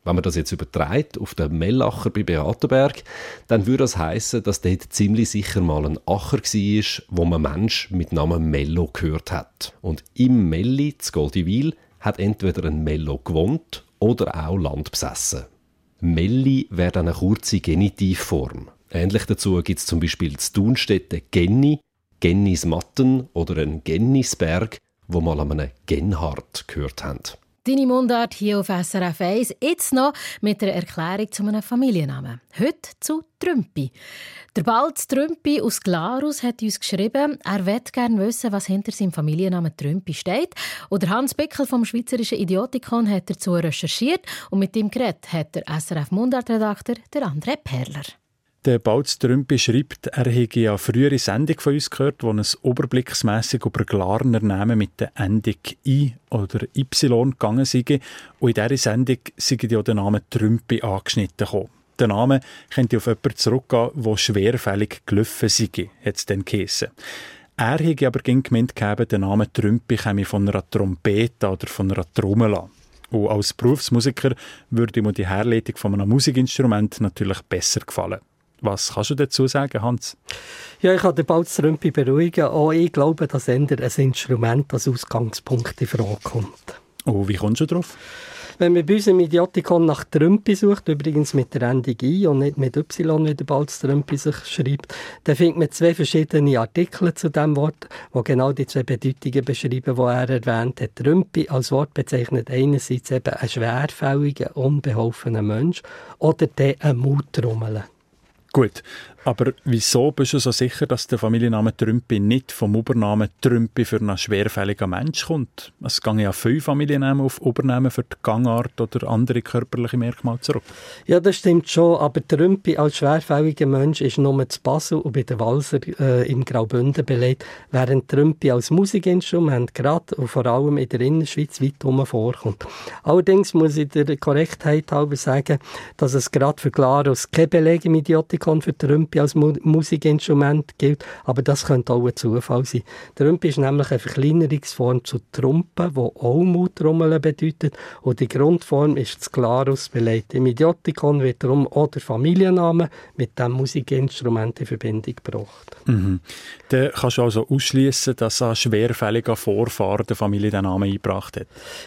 Wenn man das jetzt übertreibt auf den Mellacher bei Beatenberg, dann würde das heißen, dass dort ziemlich sicher mal ein Acher war, wo man Mensch mit Namen Mello gehört hat. Und im Melli, zu Goldiwil, hat entweder ein Mello gewohnt oder auch Land besessen. Melli wäre dann eine kurze Genitivform. Ähnlich dazu gibt es zum Beispiel zu Thunstetten Genni, Gennismatten oder ein Gennisberg, wo mal an einem Genhard gehört haben. Deine Mundart hier auf SRF 1. Jetzt noch mit einer Erklärung zu einem Familiennamen. Heute zu Trümpi. Der Balz Trümpi aus Glarus hat uns geschrieben, er möchte gerne wissen, was hinter seinem Familiennamen Trümpi steht. Oder Hans Bickel vom Schweizerischen Idiotikon hat dazu recherchiert und mit ihm geredet hat der SRF Mundart-Redakteur André Perler. Der Bautz Trümpi schreibt, er hätte ja frühere Sendung von uns gehört, wo es oberblicksmässig über Glarner Namen mit der Endung I oder Y gegangen sei. Und in dieser Sendung sei ja der Name Trümpi angeschnitten gekommen. Der Name könnte auf jemanden zurückgehen, der schwerfällig gelaufen sei, hat es dann geheissen. Er hätte aber gemeint gehabt, der Name Trümpi käme von einer Trompete oder von einer Trommel. Und als Berufsmusiker würde mir die Herleitung von einem Musikinstrument natürlich besser gefallen. Was kannst du dazu sagen, Hans? Ja, ich kann den Balz Rümpi beruhigen. Auch ich glaube, dass eher ein Instrument als Ausgangspunkt in Frage kommt. Oh, wie kommst du darauf? Wenn man bei uns im Idiotikon nach Trümpi sucht, übrigens mit der Endung I und nicht mit Y, wie der Balz Trümpi sich schreibt, dann findet man zwei verschiedene Artikel zu dem Wort, wo genau die zwei Bedeutungen beschreiben, die er erwähnt hat. Trümpi als Wort bezeichnet einerseits eben einen schwerfälligen, unbeholfenen Mensch oder den einen Mutrummel. Gut, aber wieso bist du so sicher, dass der Familienname Trümpi nicht vom Übernamen Trümpi für einen schwerfälligen Mensch kommt? Es gehen ja viele Familiennamen auf Übernamen für die Gangart oder andere körperliche Merkmale zurück. Ja, das stimmt schon, aber Trümpi als schwerfälliger Mensch ist nur zu Basel und bei den Walser äh, im Graubünden belegt, während Trümpi als Musikinstrument gerade und vor allem in der Innerschweiz weit herum vorkommt. Allerdings muss ich der Korrektheit halber sagen, dass es gerade für Glarus kein Beleg im Idiotikon für Trümpi als Mu Musikinstrument gilt, aber das könnte auch ein Zufall sein. Der Rümpi ist nämlich eine Verkleinerungsform zu Trumpen, die auch Mutrummeln bedeutet und die Grundform ist das Klarus belegt. Im Idiotikon wird darum auch der Familienname mit dem Musikinstrument in Verbindung gebracht. Mhm. Dann kannst du also ausschließen, dass ein schwerfälliger Vorfahr der Familie den Namen eingebracht hat?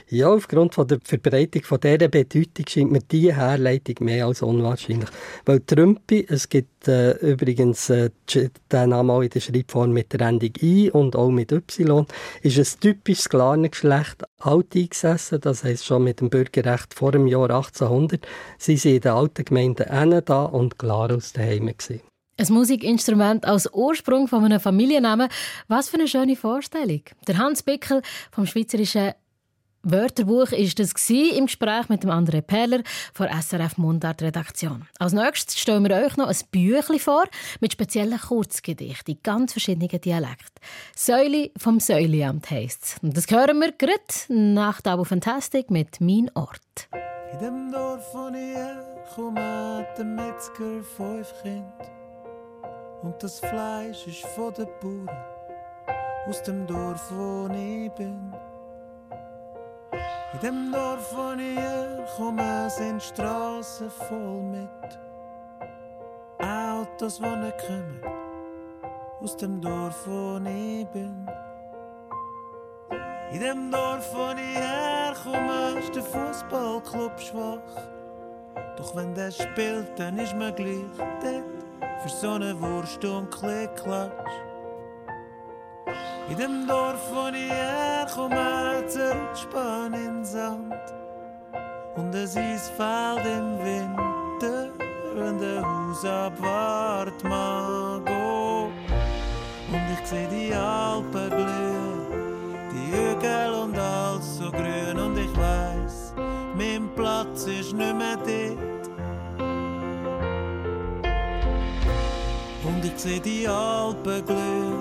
Ja, aufgrund von der Verbreitung von dieser Bedeutung scheint mir diese Herleitung mehr als unwahrscheinlich. Weil Trümpi, es gibt äh, übrigens äh, der Name auch in der Schreibform mit der Endung I und auch mit Y, ist ein typisches Geschlecht alt eingesessen, das heisst schon mit dem Bürgerrecht vor dem Jahr 1800. Sie sind in den alten Gemeinden da und Glarus daheim gewesen. Ein Musikinstrument als Ursprung von einem Familiennamen. Was für eine schöne Vorstellung. Der Hans Bickel vom Schweizerischen Wörterbuch ist das im Gespräch mit dem André Perler von SRF Mundart Redaktion. Als nächstes stellen wir euch noch ein Büchlein vor mit speziellen Kurzgedichten in ganz verschiedenen Dialekten. Säule vom Säuliamt heisst es. Und das hören wir gerade nach der Fantastic mit «Mein Ort». In dem Dorf, wo ich komme, der Metzger fünf Kind. Und das Fleisch ist von den Bauern aus dem Dorf, wo ich bin. In dem Dorf, wo ich herkomme, sind Straßen voll mit Autos, die nicht kommen. Aus dem Dorf, wo ich bin. In dem Dorf, wo ich herkomme, ist der Fußballclub schwach. Doch wenn der spielt, dann ist man gleich dort für so eine Wurst und Klickklatsch. In dem Dorf, wo ich herkomme, zerrutscht Bahn in Sand. Und es ist Feld im Winter, wenn der Haus abwart mag. Und ich seh die Alpen glühen, die Hügel und alles so grün. Und ich weiß, mein Platz ist nicht mehr dort. Und ich seh die Alpen glühen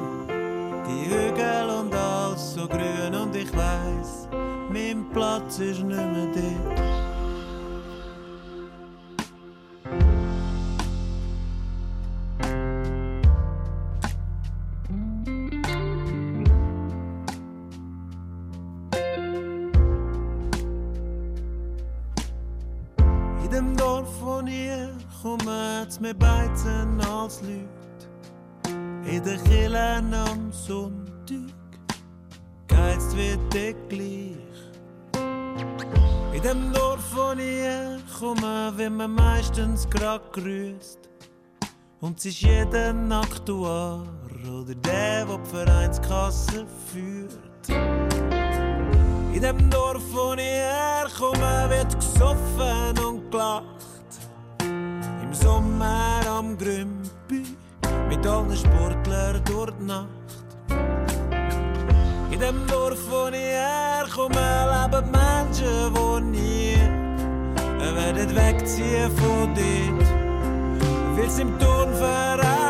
Hügel und alles so grün und ich weiß, mein Platz ist nicht mehr dort. In dem Dorf, wo ich komme, mir beizen als Leute in der Kille am Sonntag geheizt wird der gleich. In dem Dorf, wo ich herkomme, wird man meistens grad grüßt. Und es ist jeder Aktuar oder der, der die Vereinskasse führt. In dem Dorf, wo ich herkomme, wird gesoffen und gelacht. Im Sommer am Grümpi mit allen Sportlern durch die Nacht. Dem Dorf, wo ich herkomme, leben Menschen, die nie werden wegziehen von dort. Weil sie im Turnverein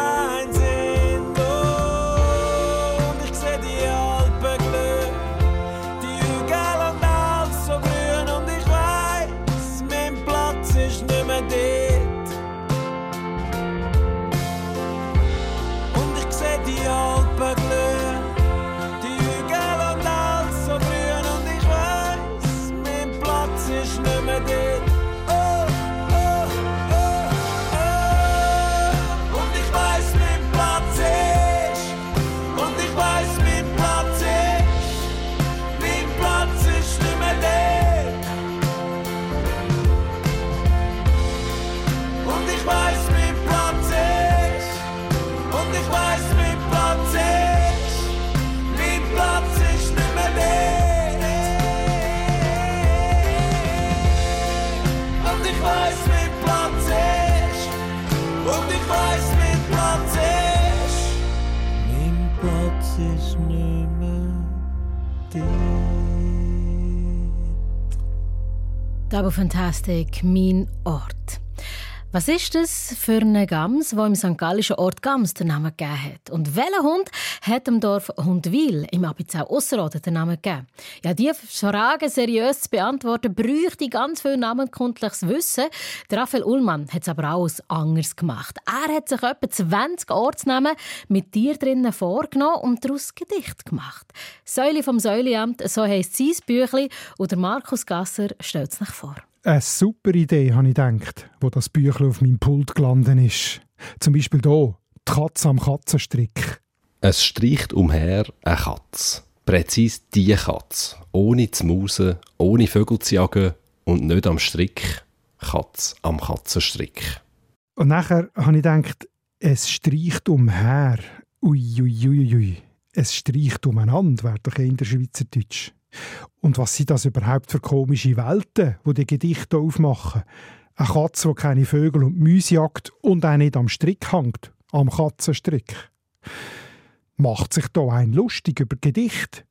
Double Fantastic, mein Ort. Was ist das für eine Gams, wo im St. Gallischen Ort Gams den Namen gegeben hat? Und welcher Hund hat dem Dorf Hundwil im Abizau Ausserrhoden den Namen gegeben? Ja, diese Frage seriös zu beantworten, bräuchte ganz viel namenkundliches Wissen. Der Raphael Ullmann hat es aber auch anders gemacht. Er hat sich etwa 20 Ortsnamen mit Tier drinnen vorgenommen und daraus Gedicht gemacht. Säule vom Säuleamt, so heisst sein Büchlein, und der Markus Gasser stellt es nach vor. Eine super Idee, habe ich gedacht, wo das Büchlein auf meinem Pult gelandet ist. Zum Beispiel hier, die Katze am Katzenstrick. Es streicht umher eine Katz. Präzis die Katz. Ohne zu mausen, ohne Vögel zu jagen und nicht am Strick. Katz am Katzenstrick. Und nachher habe ich gedacht, es streicht umher. Ui, ui, ui, ui. Es streicht umeinander, wäre doch eher in der Schweizerdeutsch. Und was sind das überhaupt für komische Welten, wo die Gedichte aufmachen? Eine Katze, die keine Vögel und Mäuse jagt und auch nicht am Strick hängt, am Katzenstrick. Macht sich da ein lustig über Gedicht?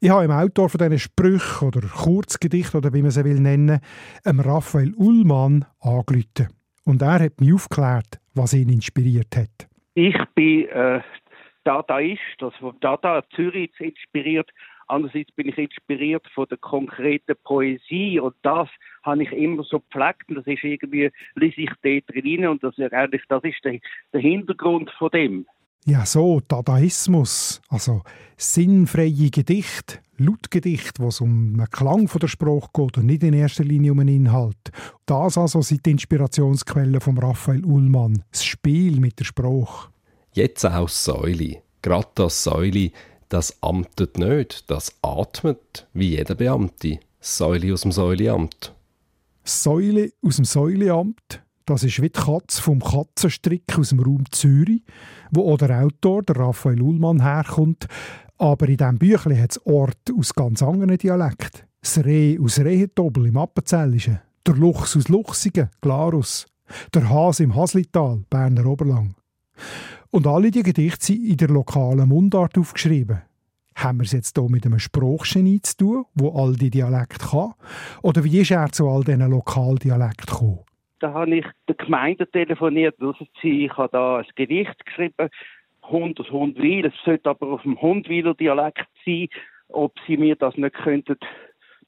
Ich habe im Autor von diesen Sprüchen oder Kurzgedicht oder wie man sie will nennen, einem Raphael Ullmann angerufen. Und er hat mich aufgeklärt, was ihn inspiriert hat. Ich bin äh, Dadaist, also von Dada Zürich inspiriert. Andererseits bin ich inspiriert von der konkreten Poesie und das habe ich immer so gepflegt und das ist irgendwie, lese ich dort drin und das ist eigentlich, das ist der, der Hintergrund von dem. Ja, so, Dadaismus, also sinnfreie Gedicht, Lautgedicht, wo es um den Klang von der Sprache geht und nicht in erster Linie um den Inhalt. Das also sind die Inspirationsquellen von Raphael Ullmann, das Spiel mit der Sprache. Jetzt auch Säuli. Gerade das Säuli, das amtet nicht, das atmet, wie jeder Beamte. Das Säuli aus dem Säuliamt. Säule aus dem Säuleamt, das ist wie die Katze vom Katzenstrick aus dem Raum Zürich, wo auch der Autor, der Raphael Ullmann, herkommt. Aber in diesem Büchlein hat es Orte aus ganz anderen Dialekten. Das Reh aus Rehetobel im Appenzellischen, der Luchs aus Luchsigen, Glarus, der Hase im Haslital, Berner Oberlang. Und alle die Gedichte sind in der lokalen Mundart aufgeschrieben. Haben wir es jetzt hier mit einem Sprachgenie zu tun, wo all die Dialekte kann? Oder wie ist er zu all diesen Lokaldialekten gekommen? Da habe ich der Gemeinde telefoniert, Sie, ich habe da ein Gedicht geschrieben, Hund aus Hundwil, es sollte aber auf dem Hundwiler Dialekt sein, ob Sie mir das nicht könnten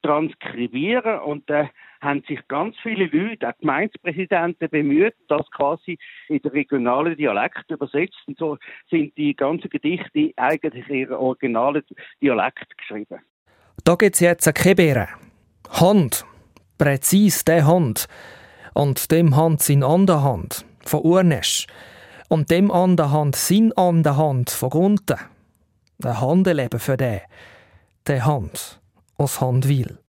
transkribieren und äh, haben sich ganz viele Leute, auch Gemeindepräsidenten bemüht, das quasi in den regionalen Dialekt übersetzt und so sind die ganzen Gedichte eigentlich in ihren originalen Dialekt geschrieben. Da gibt's jetzt eine Kebere. Hand. Präzis der Hand. Und dem Hand sin an der Hand. Von Urnesch. Und dem an der Hand sin an der Hand von Gunten. Ein Handeleben für den. Der Hand aus Handwil.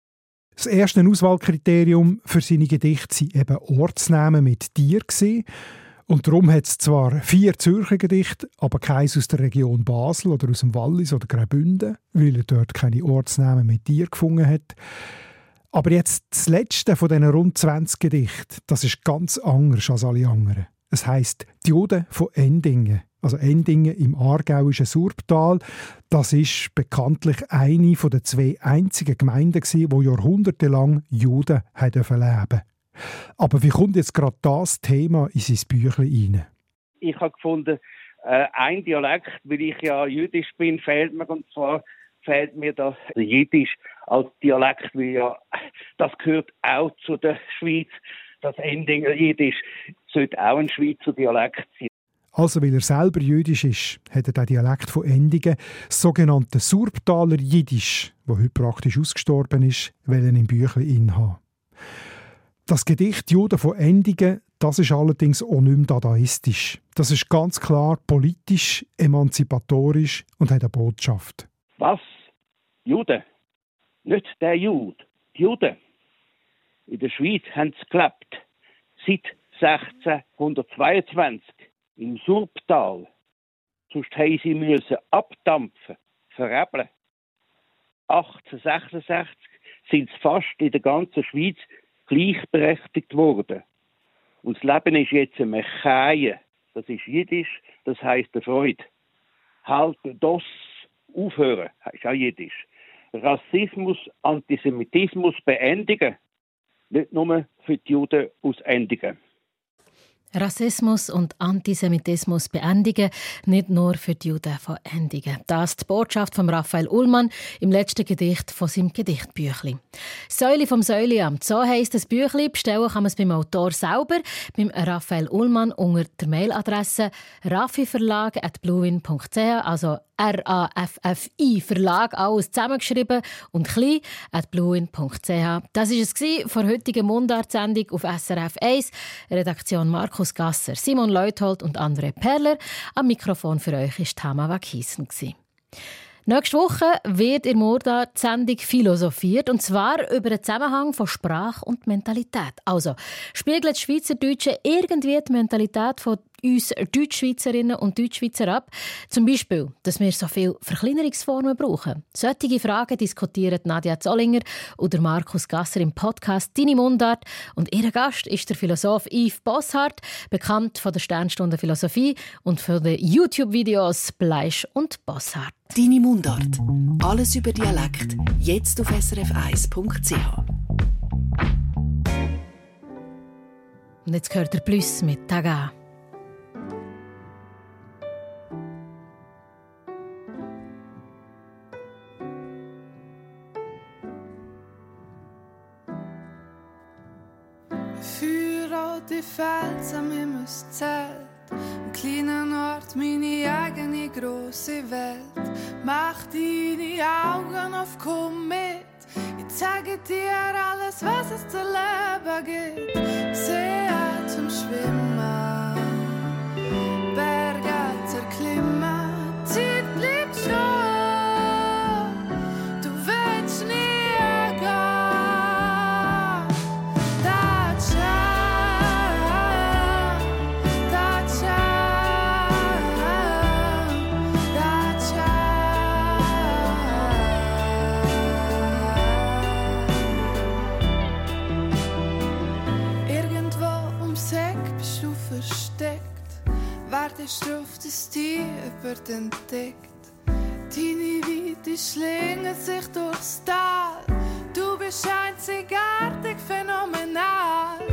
Das erste Auswahlkriterium für seine Gedichte waren eben Ortsnamen mit Tier. Und darum hat es zwar vier Zürcher Gedichte, aber keins aus der Region Basel oder aus dem Wallis oder Graubünden, weil er dort keine Ortsnamen mit Tier gefunden hat. Aber jetzt das letzte von diesen rund 20 Gedichten, das ist ganz anders als alle anderen. Es heißt Die Juden von Endingen. Also Endingen im aargauischen Surbtal. Das ist bekanntlich eine den zwei einzigen Gemeinden, die jahrhundertelang Juden leben durften. Aber wie kommt jetzt gerade das Thema in sein Büchlein rein? Ich habe gefunden, äh, ein Dialekt, weil ich ja jüdisch bin, fehlt mir. Und zwar fehlt mir das Jiddisch als Dialekt, weil ja, das gehört auch zu der Schweiz. Das Endinger Jiddisch sollte auch ein Schweizer Dialekt sein. Also, weil er selber jüdisch ist, hat er den Dialekt von Endingen, das sogenannte Surbtaler Jiddisch, wo heute praktisch ausgestorben ist, wollen im Büchlein haben. Das Gedicht Juden von Endingen, das ist allerdings auch nicht mehr dadaistisch. Das ist ganz klar politisch, emanzipatorisch und hat eine Botschaft. Was? Juden? Nicht der Jude. Die Juden. In der Schweiz haben es gelebt. Seit 1622 im Surbtal. Sonst haben sie müssen abdampfen, verebeln. 1866 sind sie fast in der ganzen Schweiz gleichberechtigt worden. Und das Leben ist jetzt ein Mechaie. Das ist Jiddisch, das heißt der Freude. Halten das aufhören, ist auch Jiddisch. Rassismus, Antisemitismus beendigen. Nicht nur für die Juden ausendigen. Rassismus und Antisemitismus beendigen, nicht nur für die Juden von Endigen. Das ist die Botschaft von Raphael Ullmann im letzten Gedicht von seinem Gedichtbüchli. «Säule vom Säuleamt», so heisst das Büchli. Bestellen kann man es beim Autor selber, beim Raphael Ullmann unter der Mailadresse raffiverlag.bluewin.ch, also R-A-F-F-I Verlag, alles zusammengeschrieben und klein, at bluewin.ch. Das war es von der heutigen Mundartsendung auf SRF 1. Redaktion Markus Gasser, Simon Leuthold und André Perler. Am Mikrofon für euch war Tama Wakiesen. Nächste Woche wird in Murda die Sendung philosophiert, und zwar über den Zusammenhang von Sprache und Mentalität. Also, spiegelt das Schweizerdeutsche irgendwie die Mentalität von uns Deutschschweizerinnen und Deutschschweizer ab? Zum Beispiel, dass wir so viele Verkleinerungsformen brauchen. Solche Fragen diskutieren Nadja Zollinger oder Markus Gasser im Podcast «Deine Mundart». Und ihr Gast ist der Philosoph Yves Bosshardt, bekannt von der Sternstunde Philosophie und von den YouTube-Videos «Bleisch» und «Bosshardt». «Deine Mundart». Alles über Dialekt. Jetzt auf srf1.ch. Und jetzt gehört der Plus mit «Taga». Die Felsen im Zelt. Ein kleiner Ort, meine eigene große Welt. Mach deine Augen auf, komm mit. Ich zeige dir alles, was es zu leben gibt. See zum Schwimmen, Berge wartest auf das Tier wird entdeckt. Deine Weite schlingert sich durchs Tal. Du bist einzigartig, phänomenal.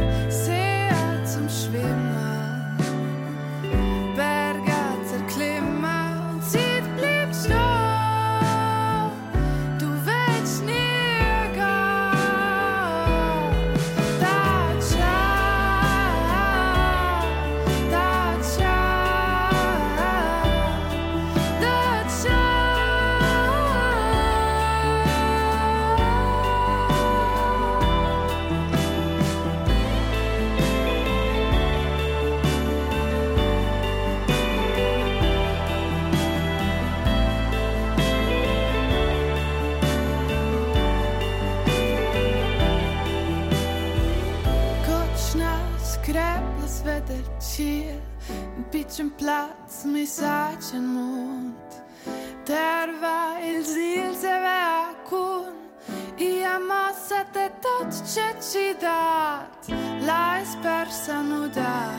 vilken plats med sachen mot. Terva il zilzevea kun I amassa te tot ce ci dat L'hai spersa nudar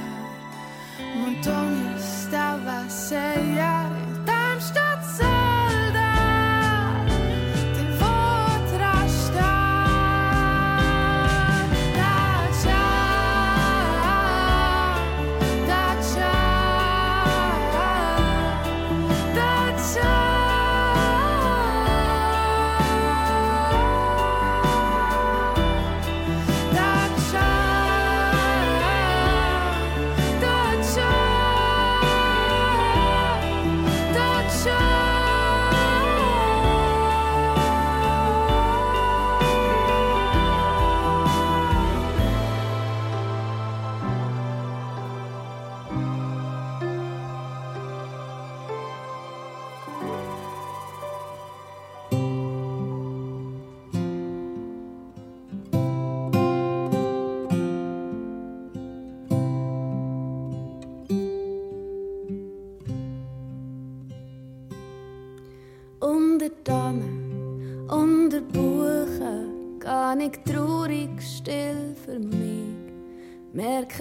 Montones stava seiar Il tam stat seiar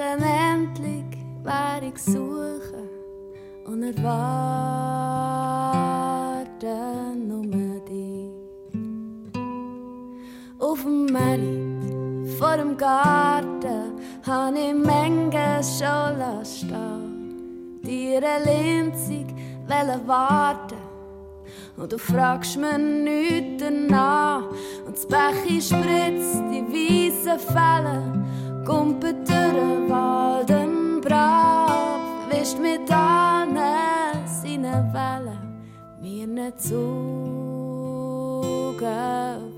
Merken endlich, wer ich suche und erwarten nur dich. Auf dem Merit, vor dem Garten, han ich Menge schon stehen. Dir linzig, wollen warten. Und du fragst mir nichts danach. Und das Bechi spritzt die weißen Fälle, kumpelt durch den Wald im Brav, wischt mit allen seinen Wellen, mir nicht Zugen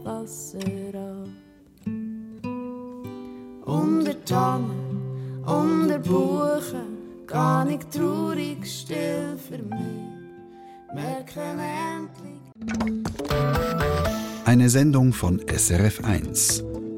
Wasser ab. Unter Tannen, unter Buchen, gar nicht traurig, still für mich. Endlich. Eine Sendung von SRF1.